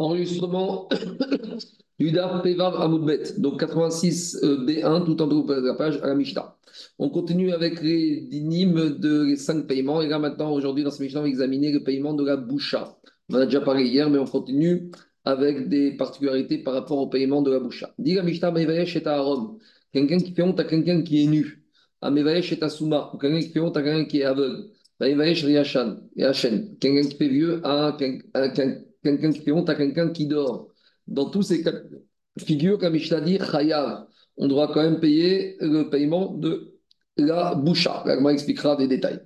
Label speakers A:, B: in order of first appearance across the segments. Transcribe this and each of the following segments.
A: Enregistrement du DAF Pevav Amoudbet, donc 86 B1, tout en haut de la page à la Mishnah. On continue avec les dynimes de les cinq paiements. Et là, maintenant, aujourd'hui, dans ce Mishnah, on va examiner le paiement de la boucha. On en a déjà parlé hier, mais on continue avec des particularités par rapport au paiement de la boucha. Dit la Mishnah, Mevayesh est à Rome. Quelqu'un qui fait honte à quelqu'un qui est nu. À Mevayesh est à Souma. Quelqu'un qui fait honte à quelqu'un qui est aveugle. Riachan. Quelqu'un qui fait vieux à quelqu'un qui fait honte à quelqu'un qui dort. Dans tous ces cas figure, comme l'ai dit, on doit quand même payer le paiement de la boucha. On expliquera des détails.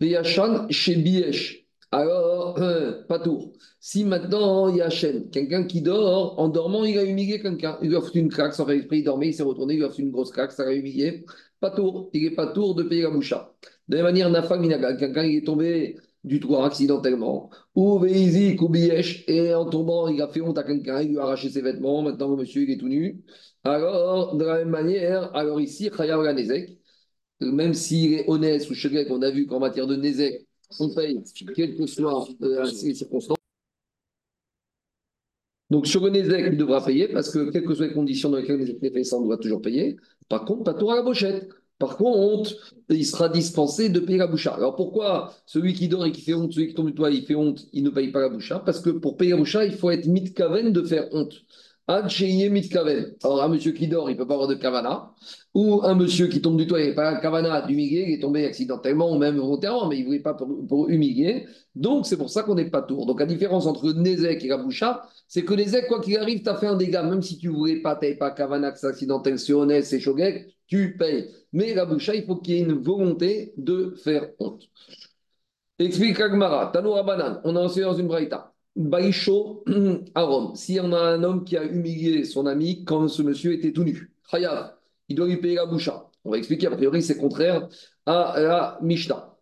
A: Yachan chez Biesh. Alors, euh, pas tour. Si maintenant il y a chaîne, quelqu'un qui dort, en dormant, il a humilié quelqu'un. Il lui a foutu une craque sans faire il dormait, il s'est retourné, il lui a foutu une grosse craque, ça l'a humilié. Pas tour. Il n'est pas tour de payer la boucha. De la même manière, Nafam, quelqu'un est tombé du toit accidentellement, ou Veizik ou et en tombant, il a fait honte à quelqu'un, il lui a arraché ses vêtements, maintenant le monsieur il est tout nu. Alors, de la même manière, alors ici, Chayav la Nezek, même s'il est honnête ou Shegek, on a vu qu'en matière de Nezek, on paye, quelles que soient euh, les circonstances. Donc, sur le Nezek, il devra payer parce que, quelles que soient les conditions dans lesquelles il est fait, ça, on doit toujours payer. Par contre, pas tout à la pochette. Par contre, il sera dispensé de payer la boucha. Alors pourquoi celui qui dort et qui fait honte, celui qui tombe du toit, il fait honte, il ne paye pas la boucha? Parce que pour payer la boucha, il faut être mitkaven de faire honte. mitkaven. Alors un monsieur qui dort, il peut pas avoir de kavana. Ou un monsieur qui tombe du toit, il n'a pas de kavana d'humilier, il est tombé accidentellement ou même volontairement, mais il ne voulait pas pour, humilier. Donc c'est pour ça qu'on n'est pas tour. Donc la différence entre Nezek et la boucha, c'est que Nezek, quoi qu'il arrive, tu as fait un dégât. Même si tu ne voulais pas, tu pas kavana, que c'est accidentel, c'est honnête, c'est shogek, tu payes. Mais la boucha, il faut qu'il y ait une volonté de faire honte. Explique Agmara, Tanoura Banan, on a enseigné dans une braïta. Baïcho à Rome. Si on a un homme qui a humilié son ami quand ce monsieur était tout nu, Chayav, il doit lui payer la boucha. On va expliquer, a priori, c'est contraire à la Mishnah.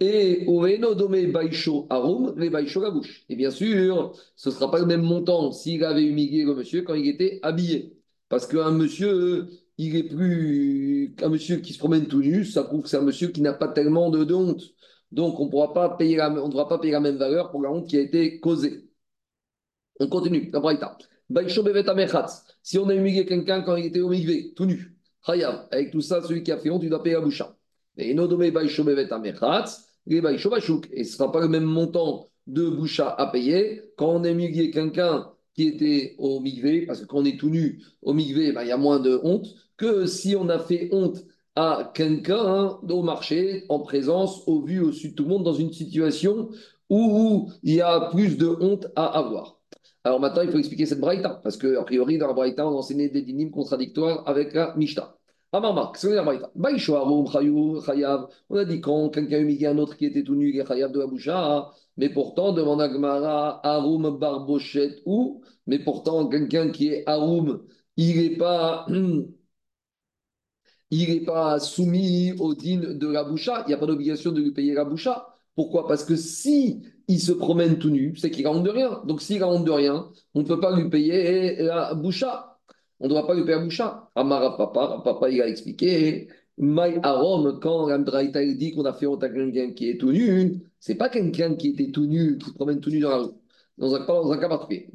A: Et Oveno Dome Baïcho Arum, les Baïcho la bouche. Et bien sûr, ce ne sera pas le même montant s'il avait humilié le monsieur quand il était habillé. Parce qu'un monsieur, il est plus qu'un monsieur qui se promène tout nu, ça prouve que c'est un monsieur qui n'a pas tellement de, honte. Donc, on pourra pas payer ne devra pas payer la même valeur pour la honte qui a été causée. On continue, la braïta. Si on a humilié quelqu'un quand il était au migvé, tout nu, avec tout ça, celui qui a fait honte, il doit payer la boucha. Et et ce ne sera pas le même montant de boucha à payer quand on a humilié quelqu'un qui était au migvé, parce que quand on est tout nu au migvé, ben, il y a moins de honte que si on a fait honte à quelqu'un au marché, en présence, au vu, au sud de tout le monde, dans une situation où, il y a plus de honte à avoir. Alors maintenant, il faut expliquer cette braïta, parce qu'a priori, dans la braïta, on enseignait des dynimes contradictoires avec la Mishnah. On a dit quand quelqu'un humilié un autre qui était tout nu, il est chayav de la boucha, mais pourtant, demande à Gmara, Arum Barbochet ou, mais pourtant, quelqu'un qui est Arum, il n'est pas. il n'est pas soumis au din de la boucha, il n'y a pas d'obligation de lui payer la boucha. Pourquoi? Parce que si il se promène tout nu, c'est qu'il a honte de rien. Donc s'il a honte de rien, on ne peut pas lui payer la boucha. On ne doit pas payer la boucha. Amara papa, papa il a expliqué. Maï Arom, quand Ramdraïta dit qu'on a fait honte à quelqu'un qui est tout nu, c'est pas quelqu'un qui était tout nu, qui se promène tout nu dans la rue. Dans un, dans un cas particulier.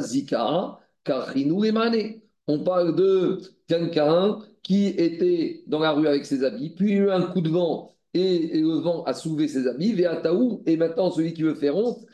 A: Zika, et On parle de quelqu'un qui était dans la rue avec ses habits, puis il a eu un coup de vent et, le vent a soulevé ses habits, et maintenant celui qui veut faire honte,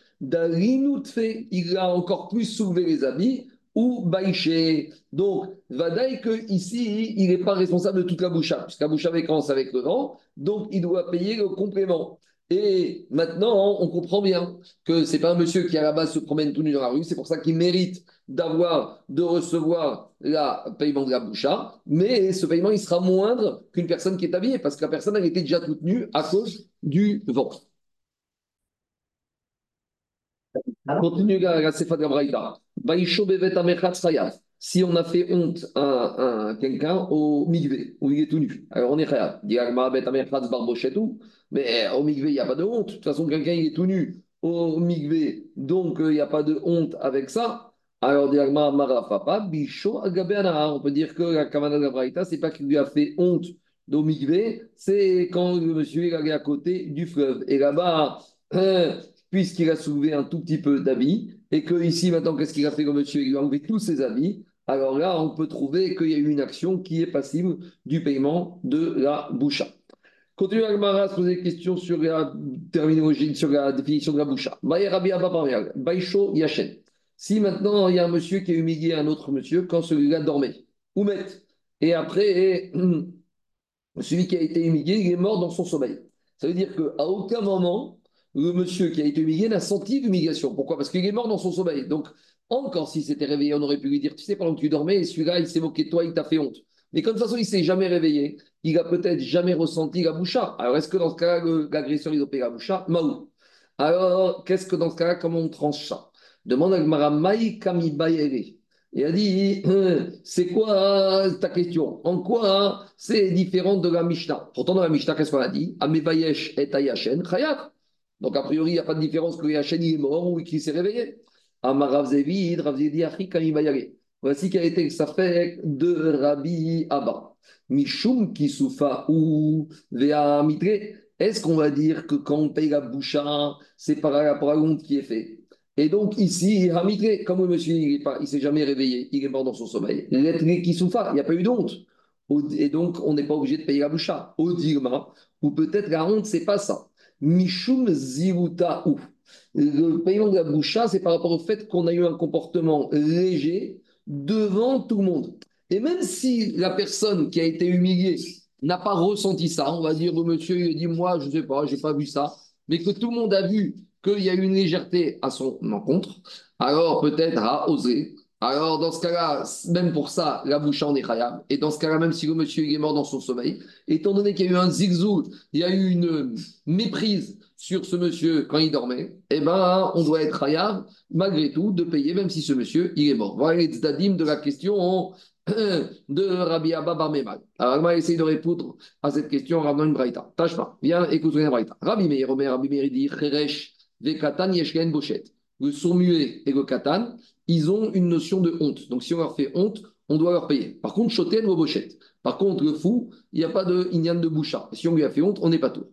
A: fait, il a encore plus soulevé les habits, ou Baïché. Donc, Vadaï que ici, il n'est pas responsable de toute la boucha, puisque la boucha commence avec le vent, donc il doit payer le complément. Et maintenant, on comprend bien que c'est pas un monsieur qui à la base se promène tout nu dans la rue, c'est pour ça qu'il mérite d'avoir, de recevoir le paiement de la boucha, mais ce paiement, il sera moindre qu'une personne qui est habillée, parce que la personne, elle était déjà toute nue à cause du vent. Continue la de Si on a fait honte à, quelqu'un au migvé, où il est tout nu, alors on est khayab. Mais au migvé, il n'y a pas de honte. De toute façon, quelqu'un, il est tout nu au migvé, donc il n'y a pas de honte avec ça. Alors, on peut dire que la Kamana de la ce n'est pas qu'il lui a fait honte d'Omigvé, c'est quand le monsieur est allé à côté du fleuve. Et là-bas, hein, puisqu'il a soulevé un tout petit peu d'habits, et que ici, maintenant, qu'est-ce qu'il a fait le monsieur? Il a enlevé tous ses habits. Alors là, on peut trouver qu'il y a eu une action qui est passible du paiement de la boucha. Continue à se poser des questions sur la terminologie, sur la définition de la boucha. Yachen. Si maintenant il y a un monsieur qui a humilié un autre monsieur quand celui-là dormait, ou met, et après, celui qui a été humilié, il est mort dans son sommeil. Ça veut dire qu'à aucun moment, le monsieur qui a été humilié n'a senti l'humiliation. Pourquoi? Parce qu'il est mort dans son sommeil. Donc, encore s'il s'était réveillé, on aurait pu lui dire Tu sais, pendant que tu dormais, celui-là, il s'est moqué de toi, il t'a fait honte. Mais comme de toute façon, il ne s'est jamais réveillé, il a peut-être jamais ressenti la. Alors, est-ce que dans ce cas-là, l'agresseur, il opère la boucha Maou. Alors, qu'est-ce que dans ce cas-là, comment on tranche ça? Demande à Gmara Maï Kami Et a dit C'est quoi ta question? En quoi c'est différent de la Mishnah? Pourtant, dans la Mishnah, qu'est-ce qu'on a dit? Amevayesh et Ayashen Chayat. Donc, a priori, il n'y a pas de différence que Yachen est mort ou qu'il s'est réveillé. Amarav Zevid, Rav Zedi Achi Kami Voici quel était le fait de Rabbi Abba. Mishum Kisufa ou Vea Mitre. Est-ce qu'on va dire que quand on paye la boucha, c'est par rapport à l'onde qui est fait? Et donc ici, Hamitre, comme le monsieur il ne s'est jamais réveillé, il est mort dans son sommeil. L'être Kisufa, il n'y a pas eu d'honte. Et donc, on n'est pas obligé de payer la boucha. Au ou peut-être la honte, c'est pas ça. Mishum Ziruta ou. Le paiement de la boucha, c'est par rapport au fait qu'on a eu un comportement léger devant tout le monde. Et même si la personne qui a été humiliée n'a pas ressenti ça, on va dire le monsieur il dit moi je ne sais pas, je n'ai pas vu ça, mais que tout le monde a vu qu'il y a eu une légèreté à son encontre, alors peut-être a osé. Alors dans ce cas-là, même pour ça, la bouche en est khayab. Et dans ce cas-là, même si le monsieur est mort dans son sommeil, étant donné qu'il y a eu un zigzou, il y a eu une méprise sur ce monsieur quand il dormait, eh ben, on doit être hayab, malgré tout, de payer, même si ce monsieur, il est mort. Voilà les tzdadim de la question de Rabbi Abba Bar Alors, Agma essaye de répondre à cette question en ramenant une braïta. Tâche pas, viens, écoute une braïta. Rabbi Meir, Rabbi Meir, dit Cheresh, Vekatan, Yeshken, Bochet. Le sourd muet et le katan, ils ont une notion de honte. Donc, si on leur fait honte, on doit leur payer. Par contre, Choten ou Bochet. Par contre, le fou, il n'y a pas de Inyan de Boucha. Si on lui a fait honte, on n'est pas tout.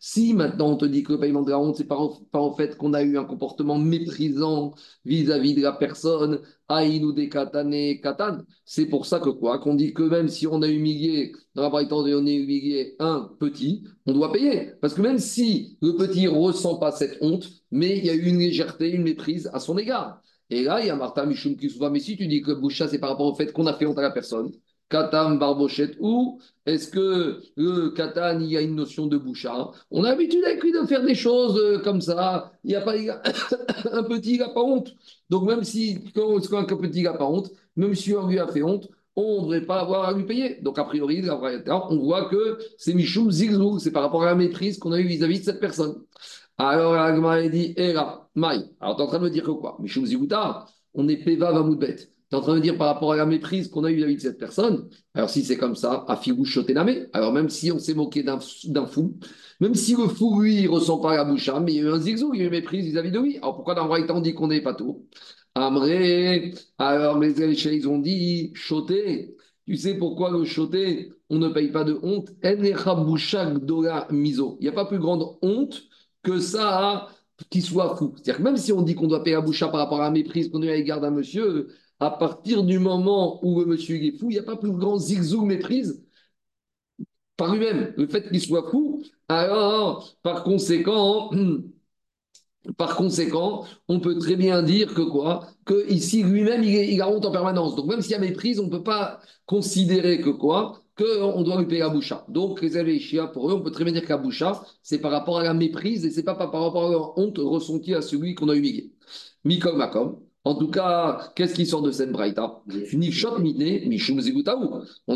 A: Si maintenant on te dit que le paiement de la honte, c'est pas, en fait qu'on a eu un comportement méprisant vis-à-vis de la personne, katane katan, c'est pour ça que quoi Qu'on dit que même si on a humilié, dans la on a humilié un petit, on doit payer. Parce que même si le petit ne ressent pas cette honte, mais il y a eu une légèreté, une méprise à son égard. Et là, il y a Martha Michoum qui souvent, mais si tu dis que Boucha, c'est par rapport au fait qu'on a fait honte à la personne, Katan, Barbochette, ou est-ce que le Katan, il y a une notion de Boucha? On a l'habitude avec lui de faire des choses euh, comme ça. Il n'y a pas un petit, il n'a pas honte. Donc même si quand, un petit, n'a pas honte, même si on lui a fait honte, on ne devrait pas avoir à lui payer. Donc, a priori, on voit que c'est Michoum Zigzou, c'est par rapport à la maîtrise qu'on a eue vis-à-vis de cette personne. Alors, Agma dit, Era, Maï. Alors, tu es en train de me dire que quoi? Michoum Zigouta, on est Peva Vamoudbet. Tu es en train de dire par rapport à la méprise qu'on a eue vis-à-vis de cette personne. Alors, si c'est comme ça, à Figou Chotename, alors même si on s'est moqué d'un fou, même si le fou, lui, il ressent pas la bouche, mais il y a eu un zigzou, il y a eu une méprise vis-à-vis de lui. Alors, pourquoi dans le on dit qu'on n'est pas tout? Amré, alors Elchés, ils ont dit, choté. Tu sais pourquoi le choté, on ne paye pas de honte Il n'y a pas plus grande honte que ça qu'il soit fou. C'est-à-dire que même si on dit qu'on doit payer à boucha par rapport à la méprise qu'on a à l'égard d'un monsieur, à partir du moment où monsieur est fou, il n'y a pas plus grand zigzou méprise par lui-même. Le fait qu'il soit fou, alors, par conséquent, par conséquent, on peut très bien dire que quoi? Que ici, lui-même, il, il a honte en permanence. Donc, même s'il y a méprise, on ne peut pas considérer que quoi? Qu'on doit lui payer la boucha. Donc, les chiens, pour eux, on peut très bien dire que la boucha, c'est par rapport à la méprise et c'est pas par rapport à la honte ressentie à celui qu'on a humilié. Mikom Makom. En tout cas, qu'est-ce qui sort de cette braïta? On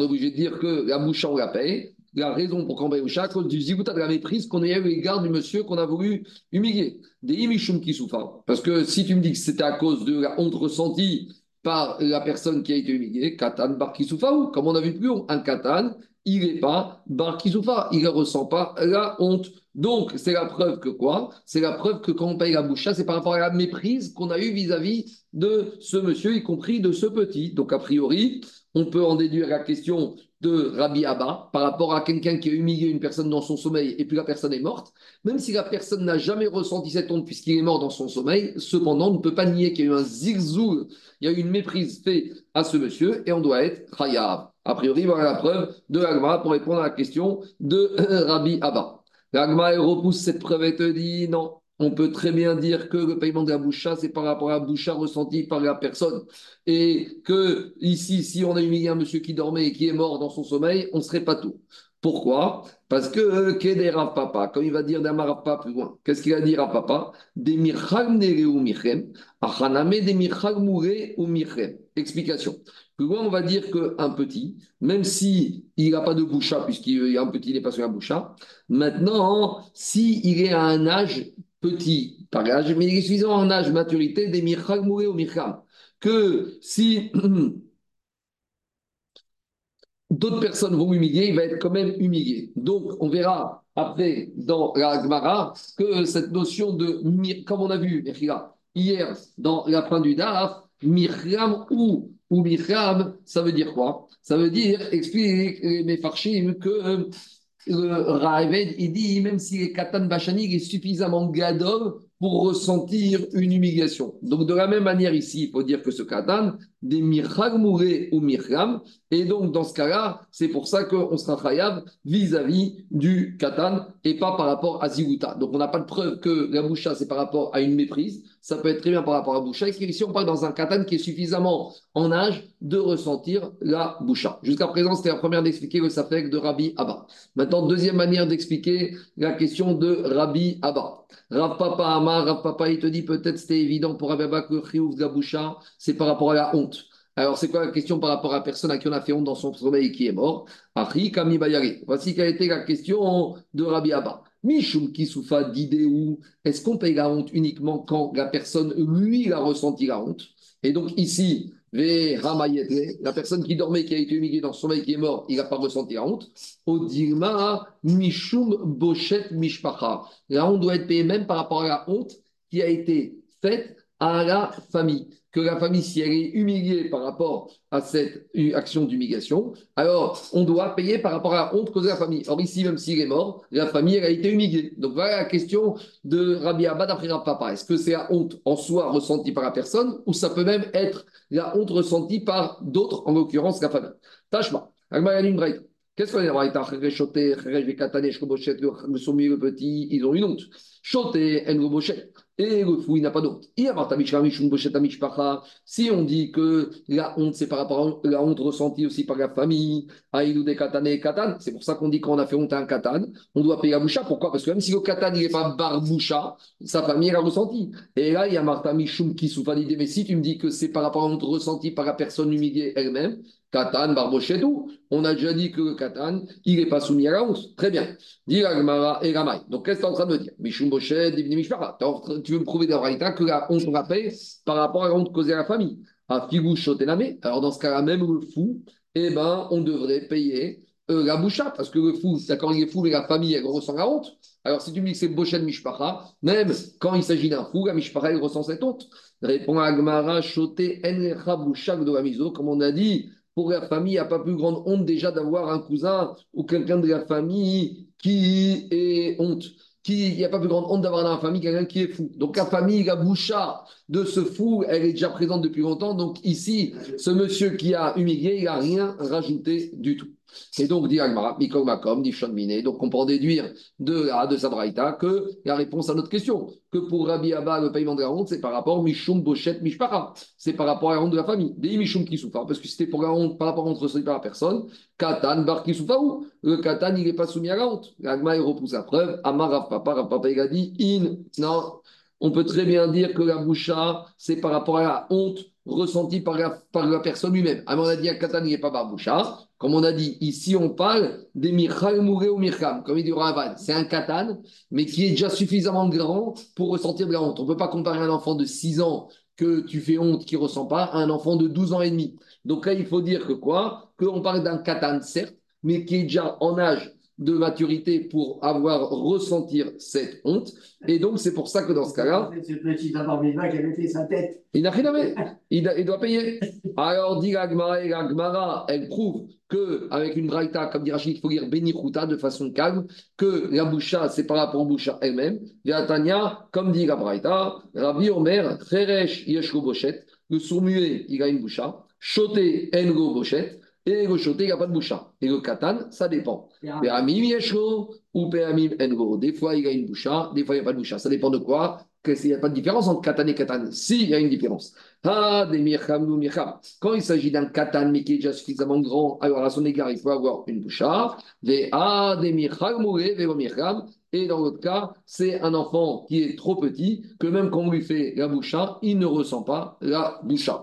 A: est obligé de dire que la boucha, on la paye. La raison pour qu'on paye cause du zigouta de la méprise qu'on a eu l'égard du monsieur qu'on a voulu humilier. Des imishum qui souffrent. Parce que si tu me dis que c'était à cause de la honte ressentie par la personne qui a été humiliée, Katan Bar Comme on a vu plus haut, un Katan il n'est pas bar kisoufa, il ne ressent pas la honte. Donc, c'est la preuve que quoi? C'est la preuve que quand on paye la boucha, c'est par rapport à la méprise qu'on a eue vis-à-vis de ce monsieur, y compris de ce petit. Donc, a priori, on peut en déduire la question de Rabbi Abba par rapport à quelqu'un qui a humilié une personne dans son sommeil et puis la personne est morte, même si la personne n'a jamais ressenti cette honte puisqu'il est mort dans son sommeil, cependant, on ne peut pas nier qu'il y a eu un zigzou, il y a eu une méprise faite à ce monsieur et on doit être Khayab. A priori, voilà la preuve de l'Agma pour répondre à la question de Rabbi Abba. L'Agma repousse cette preuve et te dit non, on peut très bien dire que le paiement de la boucha, c'est par rapport à la boucha ressentie par la personne. Et que ici, si on a humilié un monsieur qui dormait et qui est mort dans son sommeil, on ne serait pas tout. Pourquoi? Parce que euh, Papa, comme il va dire d'un Papa plus loin, qu'est-ce qu'il va dire à Papa? Des ou michem, achaname des ou michem. Explication. Loin, on va dire qu'un petit, même si il n'a pas de boucha, puisqu'il un petit, il n'est pas sur la boucha, maintenant, s'il il est à un âge petit par âge, mais il est suffisant en âge maturité des mirchag mouré ou mircham. Que si d'autres personnes vont humilier, il va être quand même humilié. Donc, on verra après dans la Gemara que cette notion de, comme on a vu hier dans la fin du Daf, Mircham ou, ou ça veut dire quoi? Ça veut dire, explique les Farshim, que euh, le il dit, même si les Katan Bachani, est suffisamment gadol pour ressentir une humiliation. Donc, de la même manière ici, il faut dire que ce Katan, des mirchag ou mircham, et donc dans ce cas-là, c'est pour ça qu'on sera chayav vis-à-vis du Katan et pas par rapport à Ziguta. Donc, on n'a pas de preuve que la boucha, c'est par rapport à une méprise, ça peut être très bien par rapport à boucha. Ici, on parle dans un Katan qui est suffisamment en âge de ressentir la boucha? Jusqu'à présent, c'était la première d'expliquer le safek de Rabbi Abba. Maintenant, deuxième manière d'expliquer la question de Rabbi Abba. Rav Papa Amar, Rav Papa, il te dit peut-être c'était évident pour Rabbi Abba que le de boucha, c'est par rapport à la honte. Alors, c'est quoi la question par rapport à la personne à qui on a fait honte dans son sommeil et qui est mort? Kami Voici quelle était la question de Rabbi Abba. Mishum Kisoufa d'idéou, est-ce qu'on paye la honte uniquement quand la personne, lui, a ressenti la honte? Et donc, ici, la personne qui dormait, qui a été humiliée dans son sommeil, qui est mort, il n'a pas ressenti la honte. Odilma Mishum Boshet Mishpacha. La honte doit être payée même par rapport à la honte qui a été faite à la famille que la famille, si elle est humiliée par rapport à cette action d'humiliation, alors on doit payer par rapport à la honte causée à la famille. Or, ici, même s'il est mort, la famille, elle a été humiliée. Donc, voilà la question de Rabbi Abba d'après Papa. Est-ce que c'est la honte en soi ressentie par la personne ou ça peut même être la honte ressentie par d'autres, en l'occurrence la famille? Tachma. Qu'est-ce qu'on a Le petit, ils ont une honte. Choté, en et le fou, il n'a pas d'autre. Si on dit que la honte, c'est par rapport à la honte ressentie aussi par la famille, c'est pour ça qu'on dit qu'on a fait honte à un katan, on doit payer la boucha. Pourquoi Parce que même si le katan n'est pas barboucha, sa famille l'a ressenti. Et là, il y a Martha Mishum qui souffre. Mais si tu me dis que c'est par rapport à la honte ressentie par la personne humiliée elle-même, Katan, tout. On a déjà dit que le Katan, il n'est pas soumis à la honte. Très bien. Dit et Ramay. Donc, qu'est-ce que tu es en train de me dire? Mishum Bochet, Divni Mishpara. Tu veux me prouver d'Abraïta que la honte rappelle par rapport à la honte causée à la famille? À Figou Shotename. Alors, dans ce cas-là, même le fou, eh ben, on devrait payer euh, la boucha, parce que le fou, d'accord, il est fou, la famille, elle ressent la honte. Alors, si tu me dis que c'est Bochet Mishpara, même quand il s'agit d'un fou, la Mishpara, elle ressent cette honte. Répond Agmara, Shote Enrecha Bouchak de la Miso, comme on a dit pour la famille, il n'y a pas plus grande honte déjà d'avoir un cousin ou quelqu'un de la famille qui est honte. il n'y a pas plus grande honte d'avoir dans la famille quelqu'un qui est fou. Donc la famille, la boucha de ce fou, elle est déjà présente depuis longtemps. Donc ici, ce monsieur qui a humilié, il n'a rien rajouté du tout. Et donc, dit Agmara, Mikol Makom, dit Donc, on peut en déduire de, de Sabraïta que la réponse à notre question, que pour Rabbi Abba, le paiement de la honte, c'est par rapport Mishum Bochet Mishpara. C'est par rapport à la honte de la famille. Des Mishum qui souffrent. Parce que c'était pour la honte, par rapport honte ressentie par la personne. Katan, Bar qui souffre Le Katan, il n'est pas soumis à la honte. L'Agma, il repousse la preuve. Amar Rav Papa, Rav Papa, il a dit In. Non. On peut très bien dire que la boucha, c'est par rapport à la honte ressentie par la, par la personne lui-même. Alors, on a dit à Katan, il n'est pas barboucha. Comme on a dit, ici, on parle des Michal Mouré ou Mirkam, comme il dit Ravan. C'est un katan, mais qui est déjà suffisamment grand pour ressentir de la honte. On ne peut pas comparer un enfant de 6 ans que tu fais honte qui ne ressent pas à un enfant de 12 ans et demi. Donc là, il faut dire que quoi? Qu'on parle d'un katan, certes, mais qui est déjà en âge de maturité pour avoir ressentir cette honte. Et donc, c'est pour ça que dans ce cas-là.
B: C'est le petit qui avait fait sa tête.
A: Il n'a rien à il, il, doit payer. Alors, dit l'Agmara, et l'Agmara, elle prouve qu'avec une braïta, comme dit Rachid, il faut lire Benichuta de façon calme, que la boucha, c'est par rapport à boucha elle-même. Tanya, comme dit la braïta, Rabbi Omer, Cheresh Yeshko Bochet, le sourd muet, il a une boucha, Choté Engo Bochet, et le choté, il n'y a pas de boucha. Et le katan, ça dépend. Péamim yeshlo ou péamim engo. Des fois, il y a une boucha, des fois, il n'y a pas de boucha. Ça dépend de quoi Il n'y a pas de différence entre katan et katan. Si, il y a une différence. Ah, des mircham ou mircham. Quand il s'agit d'un katan, mais qui est déjà suffisamment grand, alors à son égard, il faut avoir une boucha. Des ah, des mircham ou mircham. Et dans l'autre cas, c'est un enfant qui est trop petit, que même quand on lui fait la boucha, il ne ressent pas la boucha.